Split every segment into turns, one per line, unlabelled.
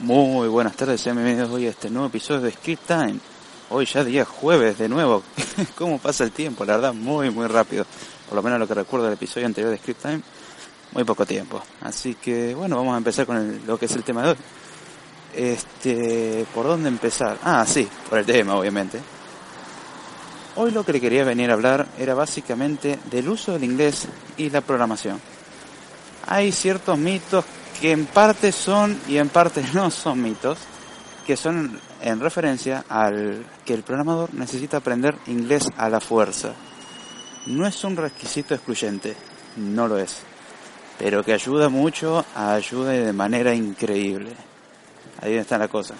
Muy buenas tardes, sean bienvenidos hoy a este nuevo episodio de Script Time. Hoy ya día jueves de nuevo. ¿Cómo pasa el tiempo? La verdad, muy, muy rápido. Por lo menos lo que recuerdo del episodio anterior de Script Time, muy poco tiempo. Así que, bueno, vamos a empezar con lo que es el tema de hoy. Este, ¿por dónde empezar? Ah, sí, por el tema, obviamente. Hoy lo que le quería venir a hablar era básicamente del uso del inglés y la programación. Hay ciertos mitos que en parte son y en parte no son mitos, que son en referencia al que el programador necesita aprender inglés a la fuerza. No es un requisito excluyente, no lo es, pero que ayuda mucho, ayuda de manera increíble. Ahí está la cosa.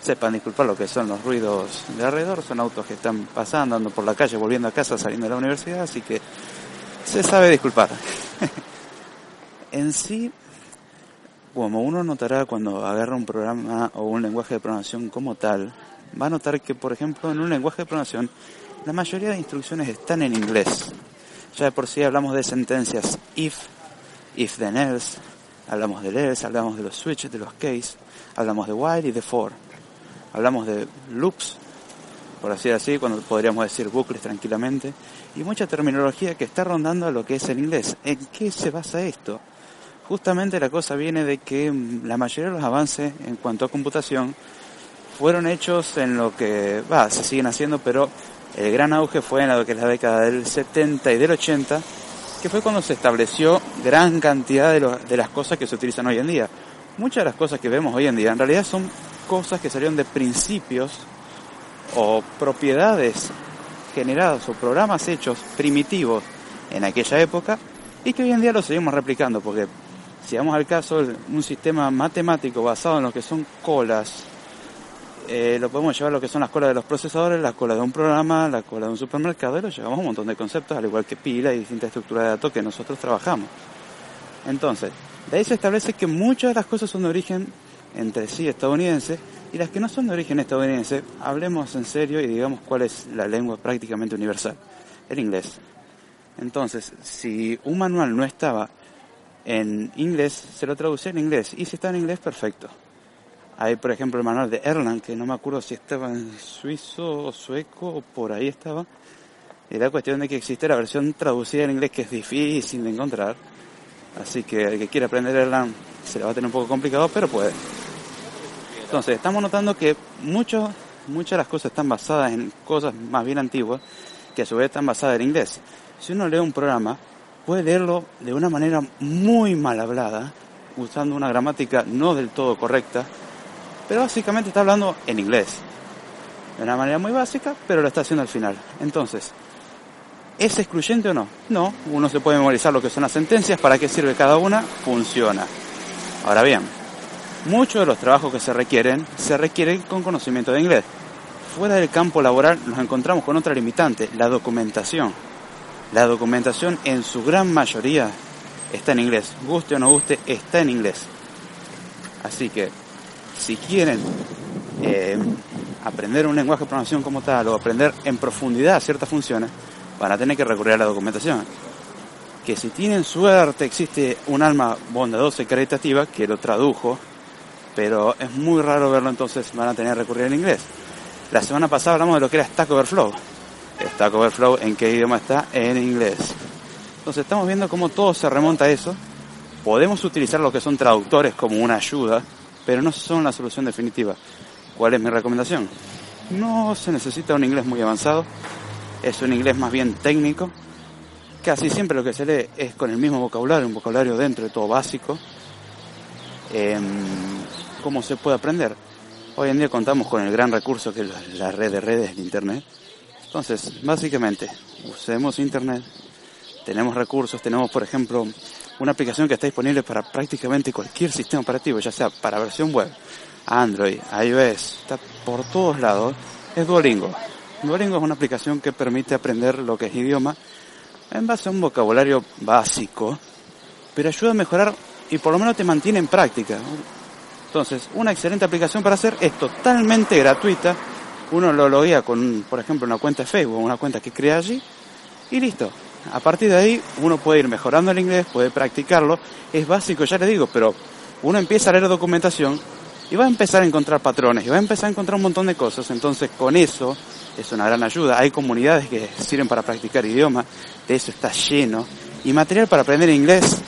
Sepan disculpar lo que son los ruidos de alrededor, son autos que están pasando, andando por la calle, volviendo a casa, saliendo de la universidad, así que se sabe disculpar. en sí, como uno notará cuando agarra un programa o un lenguaje de programación como tal, va a notar que, por ejemplo, en un lenguaje de programación, la mayoría de instrucciones están en inglés. Ya de por sí hablamos de sentencias if, if then else, hablamos del else, hablamos de los switches, de los case, hablamos de while y de for. Hablamos de loops, por así decir, cuando podríamos decir bucles tranquilamente, y mucha terminología que está rondando a lo que es el inglés. ¿En qué se basa esto? Justamente la cosa viene de que la mayoría de los avances en cuanto a computación fueron hechos en lo que, va, se siguen haciendo, pero el gran auge fue en lo que es la década del 70 y del 80, que fue cuando se estableció gran cantidad de, de las cosas que se utilizan hoy en día. Muchas de las cosas que vemos hoy en día en realidad son cosas que salieron de principios o propiedades generadas o programas hechos primitivos en aquella época y que hoy en día lo seguimos replicando porque si vamos al caso, un sistema matemático basado en lo que son colas, eh, lo podemos llevar a lo que son las colas de los procesadores, las colas de un programa, la cola de un supermercado, y lo llevamos a un montón de conceptos, al igual que pila y distintas estructuras de datos que nosotros trabajamos. Entonces, de ahí se establece que muchas de las cosas son de origen entre sí estadounidense y las que no son de origen estadounidense, hablemos en serio y digamos cuál es la lengua prácticamente universal, el inglés. Entonces, si un manual no estaba en inglés, se lo traducía en inglés. Y si está en inglés, perfecto. Hay, por ejemplo, el manual de Erlang, que no me acuerdo si estaba en suizo o sueco o por ahí estaba. Era cuestión de que existe la versión traducida en inglés que es difícil de encontrar. Así que el que quiera aprender Erlang se le va a tener un poco complicado, pero puede. Entonces, estamos notando que mucho, muchas de las cosas están basadas en cosas más bien antiguas, que a su vez están basadas en inglés. Si uno lee un programa, puede leerlo de una manera muy mal hablada, usando una gramática no del todo correcta, pero básicamente está hablando en inglés. De una manera muy básica, pero lo está haciendo al final. Entonces, ¿es excluyente o no? No, uno se puede memorizar lo que son las sentencias, para qué sirve cada una, funciona. Ahora bien, muchos de los trabajos que se requieren, se requieren con conocimiento de inglés. Fuera del campo laboral nos encontramos con otra limitante, la documentación la documentación en su gran mayoría está en inglés. Guste o no guste, está en inglés. Así que, si quieren eh, aprender un lenguaje de programación como tal o aprender en profundidad ciertas funciones, van a tener que recurrir a la documentación. Que si tienen suerte existe un alma bondadosa y caritativa que lo tradujo, pero es muy raro verlo entonces van a tener que recurrir al inglés. La semana pasada hablamos de lo que era Stack Overflow Stack Overflow, ¿en qué idioma está? En inglés. Entonces estamos viendo cómo todo se remonta a eso. Podemos utilizar lo que son traductores como una ayuda, pero no son la solución definitiva. ¿Cuál es mi recomendación? No se necesita un inglés muy avanzado, es un inglés más bien técnico. Casi siempre lo que se lee es con el mismo vocabulario, un vocabulario dentro de todo básico. Em, ¿Cómo se puede aprender? Hoy en día contamos con el gran recurso que es la red de redes, el Internet, entonces, básicamente, usemos Internet, tenemos recursos, tenemos, por ejemplo, una aplicación que está disponible para prácticamente cualquier sistema operativo, ya sea para versión web, Android, iOS, está por todos lados, es Duolingo. Duolingo es una aplicación que permite aprender lo que es idioma en base a un vocabulario básico, pero ayuda a mejorar y por lo menos te mantiene en práctica. Entonces, una excelente aplicación para hacer es totalmente gratuita uno lo loguea con, por ejemplo, una cuenta de Facebook, una cuenta que crea allí, y listo. A partir de ahí uno puede ir mejorando el inglés, puede practicarlo, es básico, ya le digo, pero uno empieza a leer documentación y va a empezar a encontrar patrones y va a empezar a encontrar un montón de cosas. Entonces con eso es una gran ayuda. Hay comunidades que sirven para practicar idioma, de eso está lleno. Y material para aprender inglés.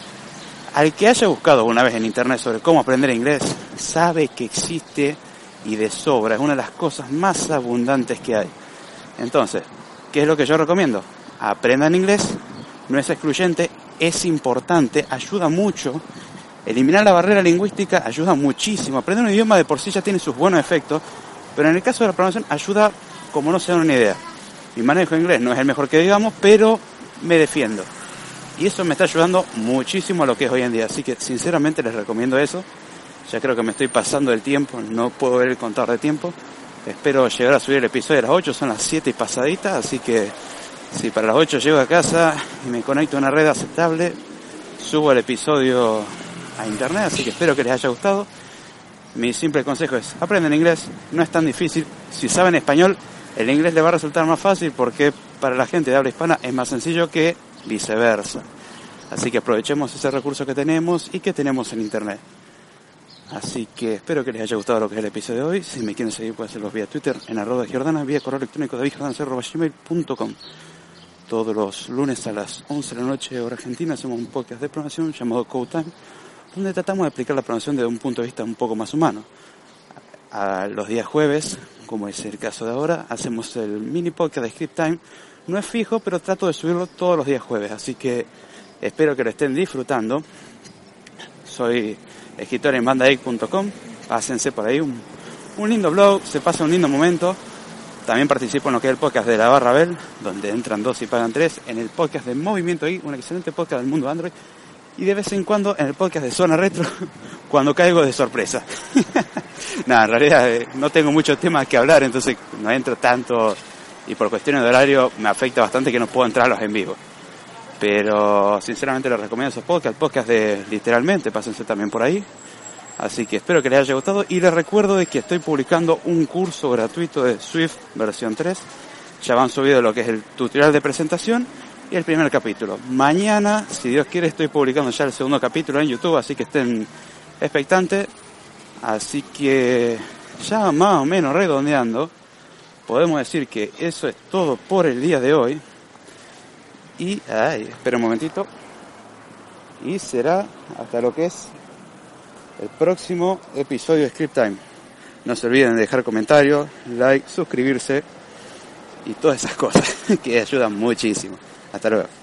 Al que haya buscado una vez en internet sobre cómo aprender inglés, sabe que existe y de sobra. Es una de las cosas más abundantes que hay. Entonces, ¿qué es lo que yo recomiendo? Aprendan inglés, no es excluyente, es importante, ayuda mucho. Eliminar la barrera lingüística ayuda muchísimo. Aprender un idioma de por sí ya tiene sus buenos efectos, pero en el caso de la programación ayuda como no se dan una idea. Mi manejo de inglés no es el mejor que digamos, pero me defiendo. Y eso me está ayudando muchísimo a lo que es hoy en día. Así que sinceramente les recomiendo eso. Ya creo que me estoy pasando el tiempo, no puedo ver el contador de tiempo. Espero llegar a subir el episodio a las 8, son las 7 y pasadita, así que si para las 8 llego a casa y me conecto a una red aceptable, subo el episodio a internet, así que espero que les haya gustado. Mi simple consejo es, aprenden inglés, no es tan difícil. Si saben español, el inglés les va a resultar más fácil porque para la gente de habla hispana es más sencillo que viceversa. Así que aprovechemos ese recurso que tenemos y que tenemos en internet. Así que espero que les haya gustado lo que es el episodio de hoy. Si me quieren seguir pueden hacerlo vía Twitter en arroba Giordana, vía correo electrónico gmail.com. Todos los lunes a las 11 de la noche hora argentina hacemos un podcast de programación llamado Code Time, donde tratamos de explicar la programación desde un punto de vista un poco más humano. A los días jueves, como es el caso de ahora, hacemos el mini podcast de Script Time. No es fijo, pero trato de subirlo todos los días jueves, así que espero que lo estén disfrutando. Soy escritor en bandaic.com, pásense por ahí, un, un lindo blog, se pasa un lindo momento. También participo en lo que es el podcast de la Barra Bell, donde entran dos y pagan tres, en el podcast de Movimiento I, un excelente podcast del mundo Android, y de vez en cuando en el podcast de Zona Retro, cuando caigo de sorpresa. Nada, en realidad eh, no tengo muchos temas que hablar, entonces no entro tanto, y por cuestiones de horario me afecta bastante que no puedo entrar a los en vivo. Pero sinceramente les recomiendo esos podcasts, podcast de literalmente, pásense también por ahí. Así que espero que les haya gustado y les recuerdo de que estoy publicando un curso gratuito de Swift versión 3. Ya van subido lo que es el tutorial de presentación y el primer capítulo. Mañana, si Dios quiere, estoy publicando ya el segundo capítulo en YouTube, así que estén expectantes. Así que ya más o menos redondeando, podemos decir que eso es todo por el día de hoy. Y, ay, espera un momentito. Y será hasta lo que es el próximo episodio de Script Time. No se olviden de dejar comentarios, like, suscribirse y todas esas cosas que ayudan muchísimo. Hasta luego.